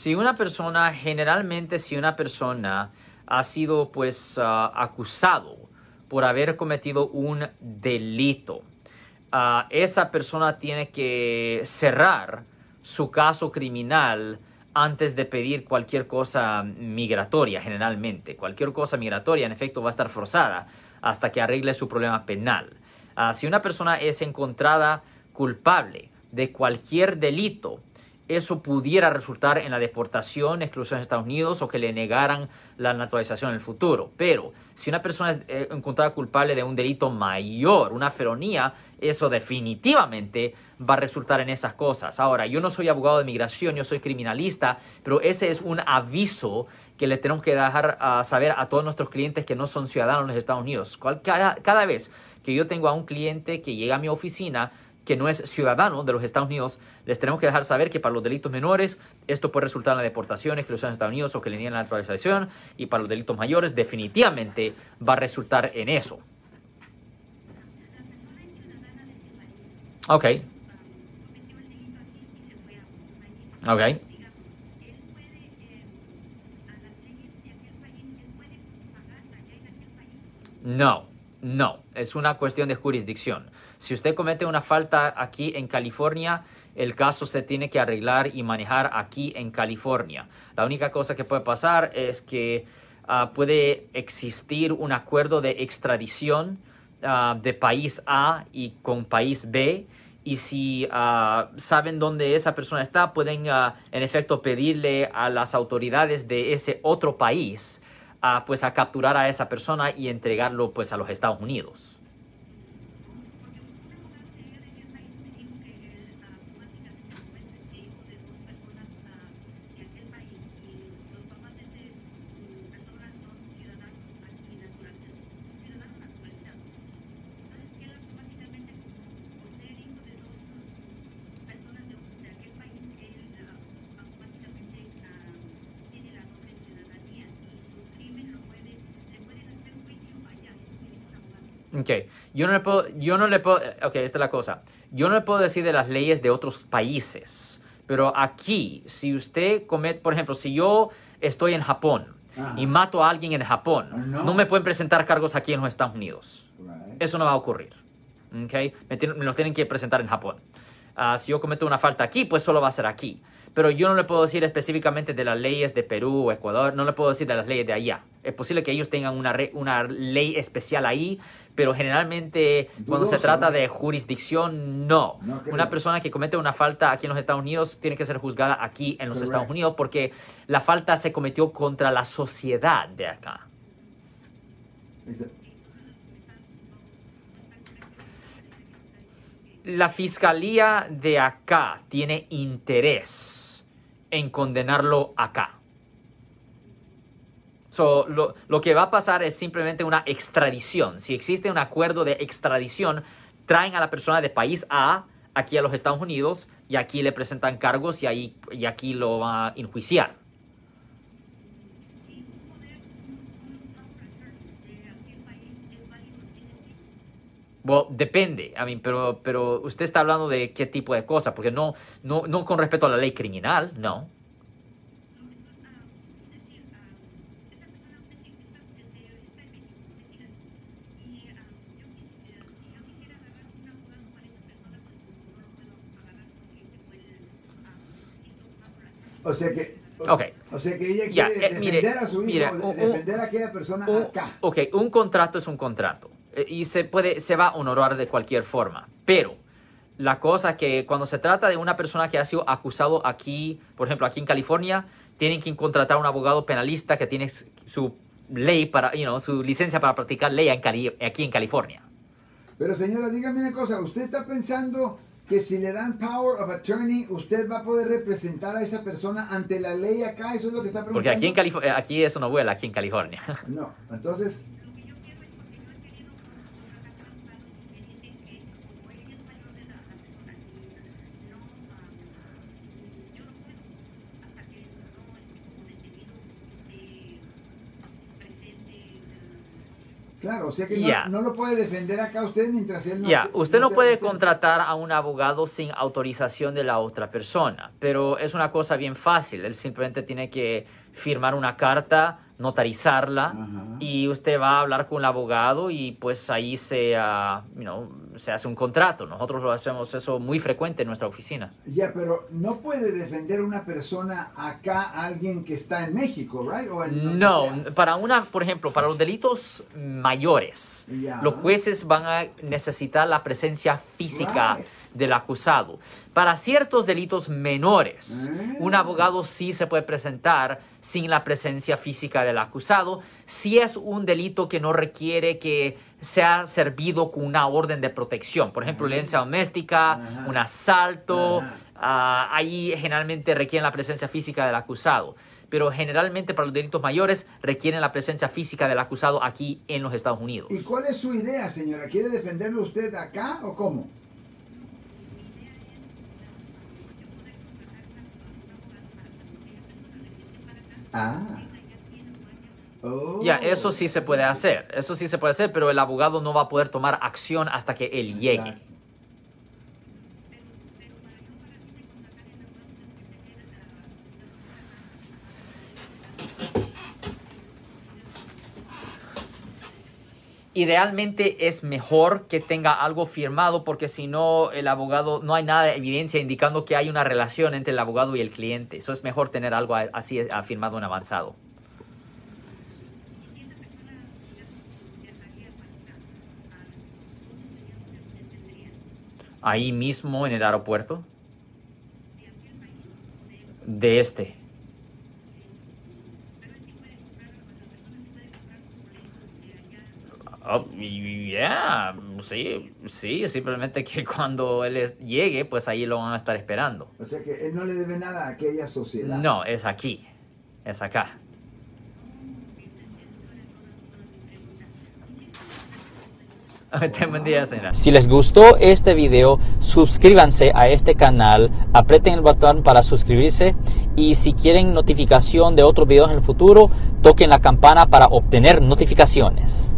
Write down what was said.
Si una persona, generalmente si una persona ha sido pues ah, acusado por haber cometido un delito, ah, esa persona tiene que cerrar su caso criminal antes de pedir cualquier cosa migratoria, generalmente. Cualquier cosa migratoria, en efecto, va a estar forzada hasta que arregle su problema penal. Ah, si una persona es encontrada culpable de cualquier delito, eso pudiera resultar en la deportación, exclusión de Estados Unidos o que le negaran la naturalización en el futuro. Pero si una persona es eh, encontrada culpable de un delito mayor, una feronía, eso definitivamente va a resultar en esas cosas. Ahora, yo no soy abogado de migración, yo soy criminalista, pero ese es un aviso que le tenemos que dejar a saber a todos nuestros clientes que no son ciudadanos de Estados Unidos. Cada vez que yo tengo a un cliente que llega a mi oficina, que no es ciudadano de los Estados Unidos, les tenemos que dejar saber que para los delitos menores esto puede resultar en la deportación, exclusión de Estados Unidos o que le niegan la naturalización y para los delitos mayores definitivamente va a resultar en eso. Ok. Ok. No, no, es una cuestión de jurisdicción. Si usted comete una falta aquí en California, el caso se tiene que arreglar y manejar aquí en California. La única cosa que puede pasar es que ah, puede existir un acuerdo de extradición ah, de país A y con país B. Y si ah, saben dónde esa persona está, pueden en efecto pedirle a las autoridades de ese otro país pues a capturar a esa persona y entregarlo pues a los Estados Unidos. Ok, yo no le puedo, yo no le puedo, ok, esta es la cosa. Yo no le puedo decir de las leyes de otros países, pero aquí, si usted comete, por ejemplo, si yo estoy en Japón y mato a alguien en Japón, ah, no. me pueden presentar cargos aquí en los Estados Unidos. Eso no va a ocurrir. Okay? Me, me los tienen que presentar en Japón. Ah, si yo cometo una falta aquí, pues solo va a ser aquí pero yo no le puedo decir específicamente de las leyes de Perú o Ecuador, no le puedo decir de las leyes de allá. Es posible que ellos tengan una, una ley especial ahí, pero generalmente cuando se trata de jurisdicción, no. una persona que comete una falta aquí en los Estados Unidos tiene que ser juzgada aquí en los Estados Unidos porque la falta se cometió contra la sociedad de acá. La fiscalía de acá tiene interés en condenarlo acá. So, lo, que va a pasar es simplemente una extradición. Si existe un acuerdo de extradición, traen a la persona de país A aquí a los Estados Unidos y aquí le presentan cargos y, ahí, y aquí lo va a enjuiciar. Bueno, depende, I mean, pero, pero usted está hablando de qué tipo de cosa, porque no, no, no con respecto a la ley criminal, no. O sea que Okay. O sea que ella quiere eh, defender a su hijo, defender a aquella persona acá. Ok, un contrato es un contrato. Eh, y se puede, se va a honorar de cualquier forma. Pero la cosa que cuando se trata de una persona que ha sido acusado aquí, por ejemplo, aquí en California, tienen que contratar a un abogado penalista que tiene su ley para, you know, su licencia para practicar ley aquí en California. Pero señora, dígame una cosa, ¿usted está pensando que si le dan power of attorney, usted va a poder representar a esa persona ante la ley acá? ¿Eso es lo que está preguntando? Porque aquí en California, aquí eso no vuela, aquí en California. No, entonces... Claro, o sea que no, no lo puede defender acá usted mientras él no Ya, esté- usted no puede contratar a un abogado sin autorización de la otra persona, pero es una cosa bien fácil. Él simplemente tiene que firmar una carta, notarizarla Ajá. y usted va a hablar con el abogado y pues ahí se, you know, se hace un contrato. Nosotros lo hacemos eso muy frecuente en nuestra oficina. Ya, pero no puede defender una persona acá a alguien que está en México, right? O en No, para una, por ejemplo, para los delitos mayores, Ya. los jueces van a necesitar la presencia física Right. Del acusado. Para ciertos delitos menores, Ah. un abogado sí se puede presentar sin la presencia física del acusado, si es un delito que no requiere que sea servido con una orden de protección, por ejemplo, Ah. violencia doméstica, un asalto. Ah, ahí generalmente requieren la presencia física del acusado. Pero generalmente para los delitos mayores requieren la presencia física del acusado aquí en los Estados Unidos. ¿Y cuál es su idea, señora? ¿Quiere defenderlo usted acá o cómo? Ah. Oh. Ya, eso sí se puede hacer, eso sí se puede hacer, pero el abogado no va a poder tomar acción hasta que él llegue. Exacto. Idealmente es mejor que tenga algo firmado porque si no el abogado no hay nada de evidencia indicando que hay una relación entre el abogado y el cliente. Eso es mejor tener algo así firmado en avanzado. Ahí mismo en el aeropuerto de este. Oh, yeah, sí, sí, simplemente que cuando él llegue, pues ahí lo van a estar esperando. O sea que él no le debe nada a aquella sociedad. No, es aquí, es acá. Ten buen día, señora. Si les gustó este video, suscríbanse a este canal, aprieten el botón para suscribirse y si quieren notificación de otros videos en el futuro, toquen la campana para obtener notificaciones.